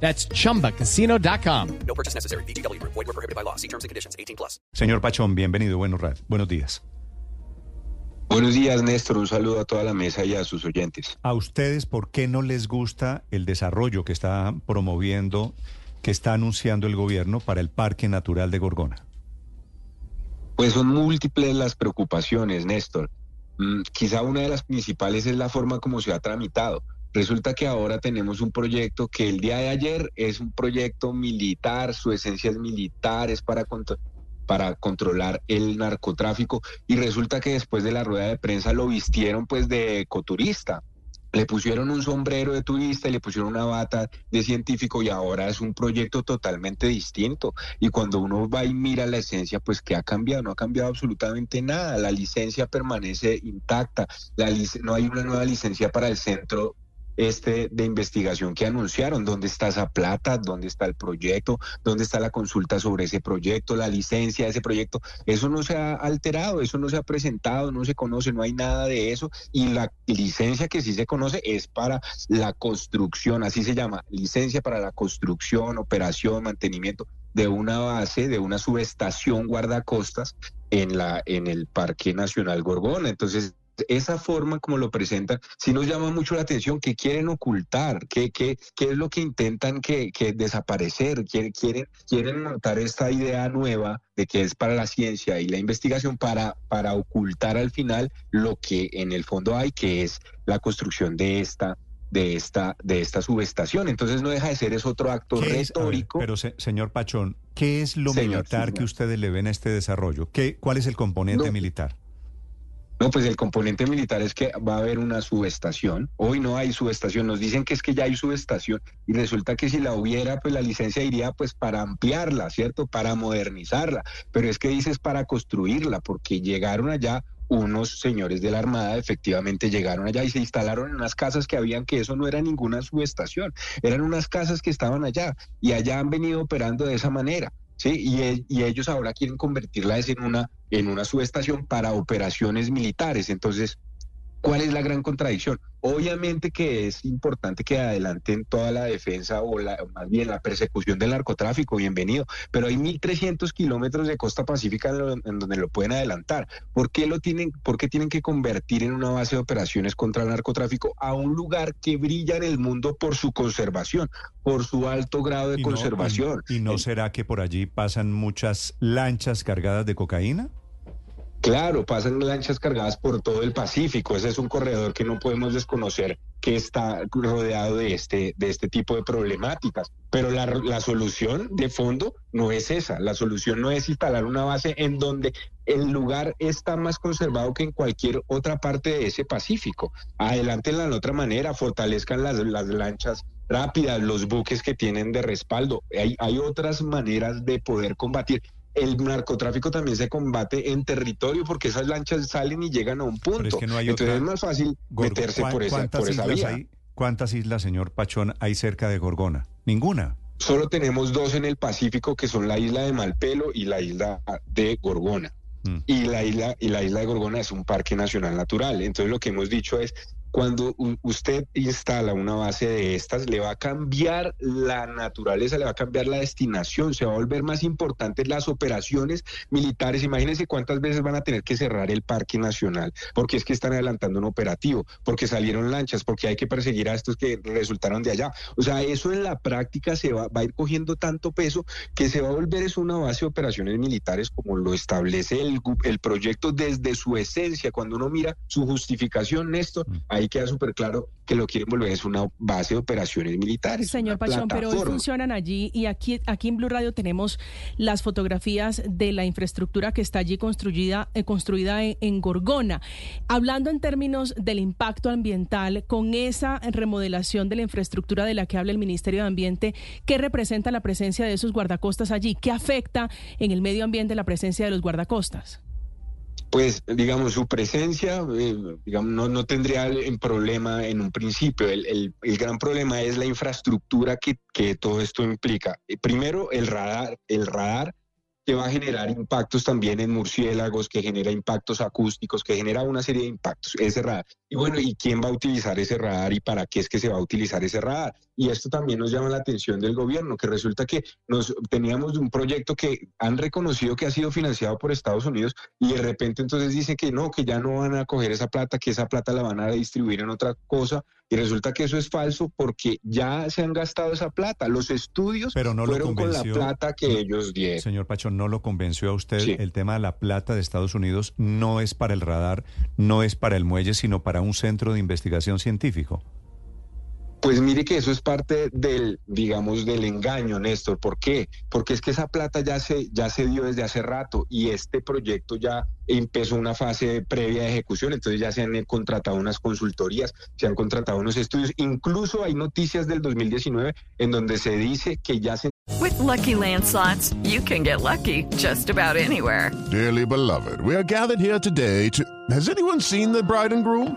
That's chumbacasino.com. No purchase necessary. BGW. Void were prohibited by law. See terms and conditions. 18 plus. Señor Pachón, bienvenido. Buenos, buenos días. Buenos días, Néstor. Un saludo a toda la mesa y a sus oyentes. ¿A ustedes por qué no les gusta el desarrollo que está promoviendo, que está anunciando el gobierno para el Parque Natural de Gorgona? Pues son múltiples las preocupaciones, Néstor. Mm, quizá una de las principales es la forma como se ha tramitado. Resulta que ahora tenemos un proyecto que el día de ayer es un proyecto militar, su esencia es militar, es para, para controlar el narcotráfico y resulta que después de la rueda de prensa lo vistieron pues de ecoturista. Le pusieron un sombrero de turista y le pusieron una bata de científico y ahora es un proyecto totalmente distinto. Y cuando uno va y mira la esencia, pues ¿qué ha cambiado? No ha cambiado absolutamente nada. La licencia permanece intacta. La lic- no hay una nueva licencia para el centro este de investigación que anunciaron. ¿Dónde está esa plata? ¿Dónde está el proyecto? ¿Dónde está la consulta sobre ese proyecto? La licencia de ese proyecto. Eso no se ha alterado, eso no se ha presentado, no se conoce, no hay nada de eso. Y la licencia que sí se conoce es para la construcción, así se llama, licencia para la construcción, operación, mantenimiento de una base, de una subestación guardacostas en la en el Parque Nacional Gorgona. Entonces, esa forma como lo presentan, sí nos llama mucho la atención, que quieren ocultar, qué qué qué es lo que intentan que, que desaparecer, quieren, quieren, quieren montar esta idea nueva de que es para la ciencia y la investigación para, para ocultar al final lo que en el fondo hay, que es la construcción de esta de esta de esta subestación. Entonces no deja de ser es otro acto ¿Qué es- a ver, retórico. pero, se- señor Pachón, ¿qué es lo Señor, militar que ustedes le ven a este desarrollo? ¿Qué, ¿Cuál es el componente No. militar? No, pues el componente militar es que va a haber una subestación. Hoy no hay subestación. Nos dicen que es que ya hay subestación y resulta que si la hubiera, pues la licencia iría pues para ampliarla, ¿cierto? Para modernizarla. Pero es que dices para construirla, porque llegaron allá unos señores de la Armada, efectivamente llegaron allá y se instalaron en unas casas que habían que eso no era ninguna subestación, eran unas casas que estaban allá y allá han venido operando de esa manera. Sí, y, e- y ellos ahora quieren convertirla en una, en una subestación para operaciones militares. Entonces, ¿cuál es la gran contradicción? Obviamente que es importante que adelanten toda la defensa o la, más bien la persecución del narcotráfico, bienvenido, pero hay 1.300 kilómetros de costa pacífica en, donde lo pueden adelantar. ¿Por qué, lo tienen, ¿Por qué tienen que convertir en una base de operaciones contra el narcotráfico a un lugar que brilla en el mundo por su conservación, por su alto grado de ¿Y no- conservación? ¿Y, y no será que por allí pasan muchas lanchas cargadas de cocaína? Claro, pasan lanchas cargadas por todo el Pacífico. Ese es un corredor que no podemos desconocer que está rodeado de este, de este tipo de problemáticas. Pero la, la solución de fondo no es esa. La solución no es instalar una base en donde el lugar está más conservado que en cualquier otra parte de ese Pacífico. Adelántenla de otra manera, fortalezcan las, las lanchas rápidas, los buques que tienen de respaldo. Hay, hay otras maneras de poder combatir. El narcotráfico también se combate en territorio porque esas lanchas salen y llegan a un punto. Pero es que no hay Entonces otra- es más fácil Gorgo, meterse ¿cuán- por esa, ¿cuántas por esa vía. hay? ¿Cuántas islas, señor Pachón, hay cerca de Gorgona? Ninguna. Solo tenemos dos en el Pacífico que son la isla de Malpelo y la isla de Gorgona. Mm. Y la isla y la isla de Gorgona es un parque nacional natural. Entonces lo que hemos dicho es cuando usted instala una base de estas, le va a cambiar la naturaleza, le va a cambiar la destinación, se va a volver más importantes las operaciones militares. Imagínense cuántas veces van a tener que cerrar el parque nacional, porque es que están adelantando un operativo, porque salieron lanchas, porque hay que perseguir a estos que resultaron de allá. O sea, eso en la práctica se va, va a ir cogiendo tanto peso que se va a volver es una base de operaciones militares como lo establece el, el proyecto desde su esencia. Cuando uno mira su justificación, Néstor, Mm. ahí ahí queda súper claro que lo quieren volver es una base de operaciones militares. Señor Pachón, pero hoy funcionan allí y aquí, aquí en Blue Radio tenemos las fotografías de la infraestructura que está allí construida, eh, construida en, Gorgona. Hablando en términos del impacto ambiental, con esa remodelación de la infraestructura de la que habla el Ministerio de Ambiente, ¿qué representa la presencia de esos guardacostas allí? ¿Qué afecta en el medio ambiente la presencia de los guardacostas? Pues digamos su presencia eh, digamos no, no tendría el, problema en un principio. El, el, el, gran problema es la infraestructura que, que todo esto implica. Eh, primero el radar el radar que va a generar impactos también en murciélagos, que genera impactos acústicos, que genera una serie de impactos, ese radar. Y bueno, ¿y quién va a utilizar ese radar y para qué es que se va a utilizar ese radar? Y esto también nos llama la atención del gobierno, que resulta que nos teníamos un proyecto que han reconocido que ha sido financiado por Estados Unidos y de repente entonces dice que no, que ya no van a coger esa plata, que esa plata la van a distribuir en otra cosa y resulta que eso es falso porque ya se han gastado esa plata. Los estudios Pero no fueron con la plata que ellos dieron. Señor Pachón, ¿no lo convenció a usted el tema de la plata de Estados Unidos? No es para el radar, no es para el muelle, sino para un centro de investigación científico. Pues mire que eso es parte del, digamos, del engaño, Néstor. ¿Por qué? Porque es que esa plata ya se, ya se dio desde hace rato y este proyecto ya empezó una fase previa de ejecución, entonces ya se han contratado unas consultorías, se han contratado unos estudios, incluso hay noticias del 2019 en donde se dice que ya se... With lucky landslots, you can get lucky just about anywhere. Dearly beloved, we are gathered here today to... Has anyone seen the bride and groom?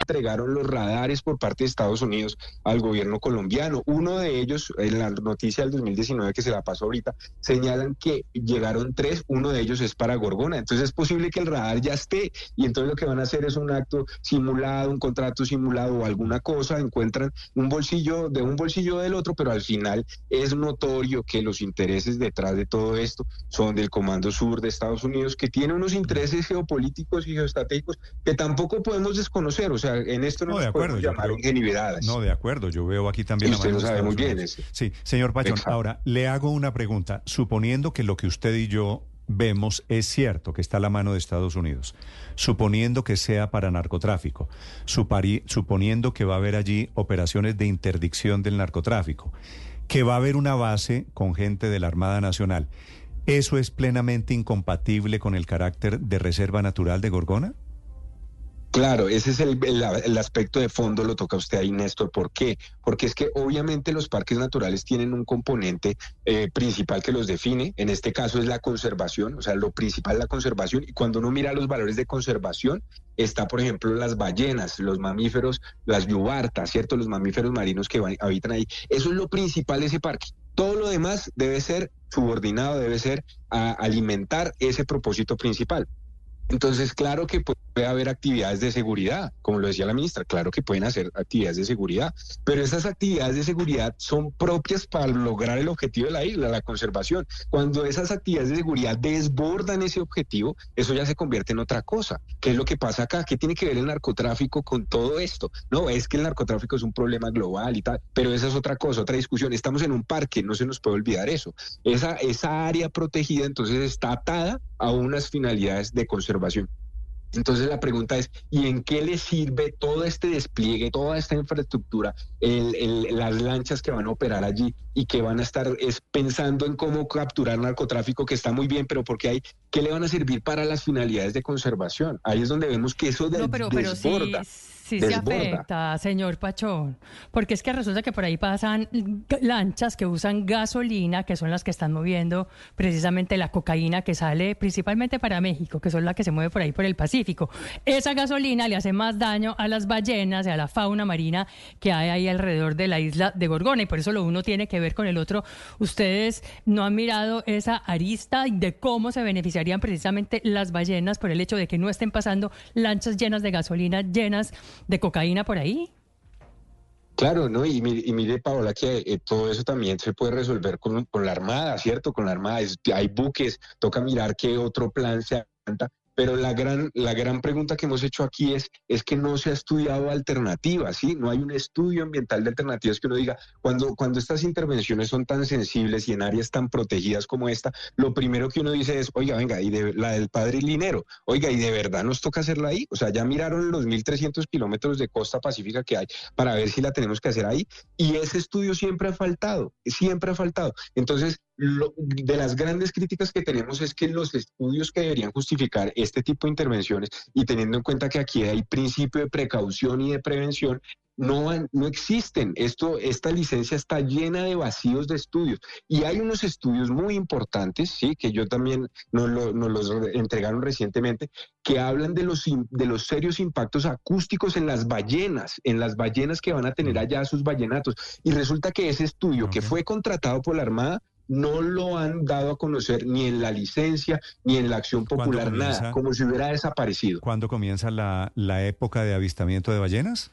Entregaron los radares por parte de Estados Unidos al gobierno colombiano. Uno de ellos, en la noticia del 2019 que se la pasó ahorita, señalan que llegaron tres, uno de ellos es para Gorgona. Entonces es posible que el radar ya esté y entonces lo que van a hacer es un acto simulado, un contrato simulado o alguna cosa, encuentran un bolsillo de un bolsillo del otro, pero al final es notorio que los intereses detrás de todo esto son del Comando Sur de Estados Unidos, que tiene unos intereses geopolíticos y geoestratégicos que tampoco podemos desconocer. O sea, en esto no, no de acuerdo, llamar ingenuidades. No, de acuerdo, yo veo aquí también... Y usted lo sabe muy bien. Ese. Sí, señor Pachón, ahora le hago una pregunta. Suponiendo que lo que usted y yo vemos es cierto que está a la mano de Estados Unidos, suponiendo que sea para narcotráfico, suponiendo que va a haber allí operaciones de interdicción del narcotráfico, que va a haber una base con gente de la Armada Nacional, ¿eso es plenamente incompatible con el carácter de reserva natural de Gorgona? Claro, ese es el, el, aspecto de fondo, lo toca usted ahí, Néstor. ¿Por qué? Porque es que obviamente los parques naturales tienen un componente eh, principal que los define. En este caso es la conservación, o sea, lo principal es la conservación. Y cuando uno mira los valores de conservación, está, por ejemplo, las ballenas, los mamíferos, las yubartas, ¿cierto? Los mamíferos marinos que van, habitan ahí. Eso es lo principal de ese parque. Todo lo demás debe ser subordinado, debe ser a alimentar ese propósito principal. Entonces, claro que puede haber actividades de seguridad, como lo decía la ministra, claro que pueden hacer actividades de seguridad, pero esas actividades de seguridad son propias para lograr el objetivo de la isla, la conservación. Cuando esas actividades de seguridad desbordan ese objetivo, eso ya se convierte en otra cosa. ¿Qué es lo que pasa acá? ¿Qué tiene que ver el narcotráfico con todo esto? No, es que el narcotráfico es un problema global y tal, pero esa es otra cosa, otra discusión. Estamos en un parque, no se nos puede olvidar eso. Esa, esa área protegida entonces está atada a unas finalidades de conservación entonces la pregunta es, ¿y en qué le sirve todo este despliegue, toda esta infraestructura, el, el, las lanchas que van a operar allí y que van a estar es, pensando en cómo capturar narcotráfico, que está muy bien, pero porque hay, ¿qué le van a servir para las finalidades de conservación? Ahí es donde vemos que eso de, no, pero, pero desborda. Sí sí se afecta, señor Pachón, porque es que resulta que por ahí pasan lanchas que usan gasolina, que son las que están moviendo precisamente la cocaína que sale principalmente para México, que son las que se mueve por ahí por el Pacífico. Esa gasolina le hace más daño a las ballenas y a la fauna marina que hay ahí alrededor de la isla de Gorgona y por eso lo uno tiene que ver con el otro. Ustedes no han mirado esa arista de cómo se beneficiarían precisamente las ballenas por el hecho de que no estén pasando lanchas llenas de gasolina, llenas de cocaína por ahí? Claro, ¿no? Y y mire Paola, que eh, todo eso también se puede resolver con, con, la Armada, ¿cierto? Con la Armada. hay buques, toca mirar qué otro plan se anda pero la gran, la gran pregunta que hemos hecho aquí es, es que no se ha estudiado alternativas, ¿sí? No hay un estudio ambiental de alternativas que uno diga, cuando, cuando estas intervenciones son tan sensibles y en áreas tan protegidas como esta, lo primero que uno dice es, oiga, venga, y de, la del padre Linero, oiga, ¿y de verdad nos toca hacerla ahí? O sea, ya miraron los 1.300 kilómetros de costa pacífica que hay para ver si la tenemos que hacer ahí, y ese estudio siempre ha faltado, siempre ha faltado. Entonces, de las grandes críticas que tenemos es que los estudios que deberían justificar este tipo de intervenciones y teniendo en cuenta que aquí hay principio de precaución y de prevención, no, no existen. Esto, esta licencia está llena de vacíos de estudios. Y hay unos estudios muy importantes, sí, que yo también nos, los entregaron recientemente, que hablan de los, de los serios impactos acústicos en las ballenas, en las ballenas que van a tener allá sus ballenatos. Y resulta que ese estudio que fue contratado por la Armada no lo han dado a conocer ni en la licencia ni en la acción popular, nada, como si hubiera desaparecido. ¿Cuándo comienza la, la época de avistamiento de ballenas?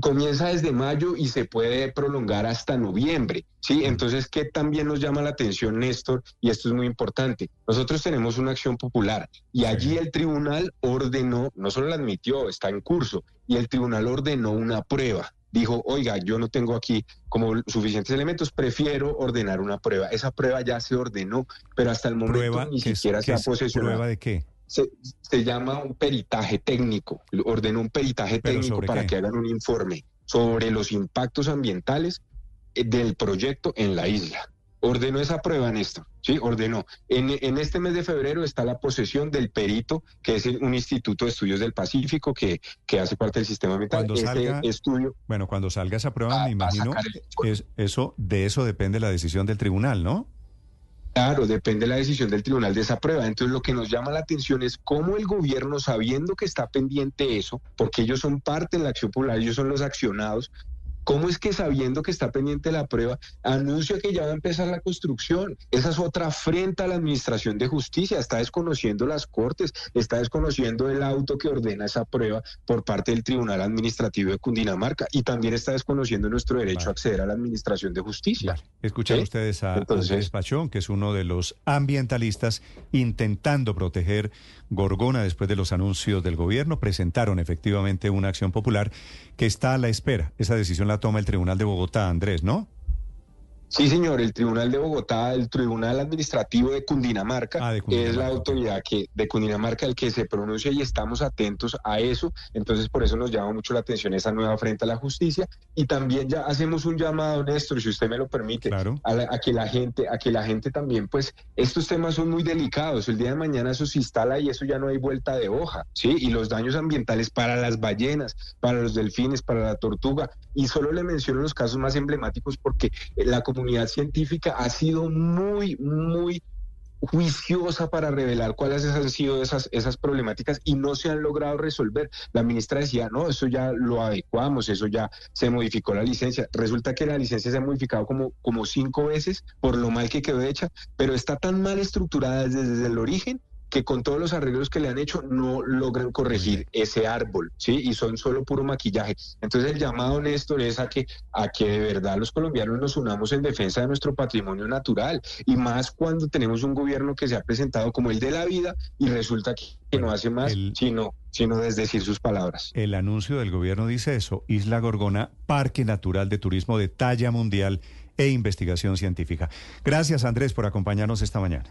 comienza desde mayo y se puede prolongar hasta noviembre. ¿sí? Entonces, ¿qué también nos llama la atención, Néstor? Y esto es muy importante. Nosotros tenemos una acción popular y allí el tribunal ordenó, no solo la admitió, está en curso, y el tribunal ordenó una prueba dijo, oiga, yo no tengo aquí como suficientes elementos, prefiero ordenar una prueba. Esa prueba ya se ordenó, pero hasta el momento ni siquiera se ha posesionado. ¿Prueba de qué? Se, llama un peritaje técnico. Ordenó un peritaje técnico para que hagan un informe sobre los impactos ambientales eh, del proyecto en la isla ordenó esa prueba, Néstor. Sí, ordenó. En, en, este mes de febrero está la posesión del perito, que es un instituto de estudios del Pacífico que, que hace parte del sistema ambiental. Cuando salga, estudio. Bueno, cuando salga esa prueba, me imagino, es, eso, de eso depende la decisión del tribunal, ¿no? Claro, depende la decisión del tribunal de esa prueba. Entonces, lo que nos llama la atención es cómo el gobierno, sabiendo que está pendiente eso, porque ellos son parte de la acción popular, ellos son los accionados, ¿Cómo es que sabiendo que está pendiente la prueba, anuncia que ya va a empezar la construcción? Esa es otra afrenta a la Administración de Justicia. Está desconociendo las Cortes, está desconociendo el auto que ordena esa prueba por parte del Tribunal Administrativo de Cundinamarca y también está desconociendo nuestro derecho a acceder a la Administración de Justicia. Escuchan ustedes a Andrés Pachón, que es uno de los ambientalistas intentando proteger Gorgona después de los anuncios del gobierno. Presentaron efectivamente una acción popular que está a la espera. Esa decisión la toma el Tribunal de Bogotá, Andrés, ¿no? Sí, señor, el Tribunal de Bogotá, el Tribunal Administrativo de Cundinamarca, ah, es la autoridad que de Cundinamarca el que se pronuncia y estamos atentos a eso. Entonces, por eso nos llama mucho la atención esa nueva frente a la justicia y también ya hacemos un llamado, Néstor, si usted me lo permite, a, que la gente, a que la gente también, pues, estos temas son muy delicados. El día de mañana eso se instala y eso ya no hay vuelta de hoja, ¿sí? Y los daños ambientales para las ballenas, para los delfines, para la tortuga. Y solo le menciono los casos más emblemáticos porque la comunidad científica ha sido muy, muy juiciosa para revelar cuáles han sido esas, esas problemáticas y no se han logrado resolver. La ministra decía, no, eso ya lo adecuamos, eso ya se modificó la licencia. Resulta que la licencia se ha modificado como, como cinco veces por lo mal que quedó hecha, pero está tan mal estructurada desde el origen que con todos los arreglos que le han hecho no logran corregir ese árbol, ¿sí? Y son solo puro maquillaje. Entonces el llamado, Néstor, es a que, a que de verdad los colombianos nos unamos en defensa de nuestro patrimonio natural y más cuando tenemos un gobierno que se ha presentado como el de la vida y resulta que, no hace más sino, sino desdecir sus palabras. El anuncio del gobierno dice eso, Isla Gorgona, Parque Natural de Turismo de talla mundial e investigación científica. Gracias Andrés por acompañarnos esta mañana.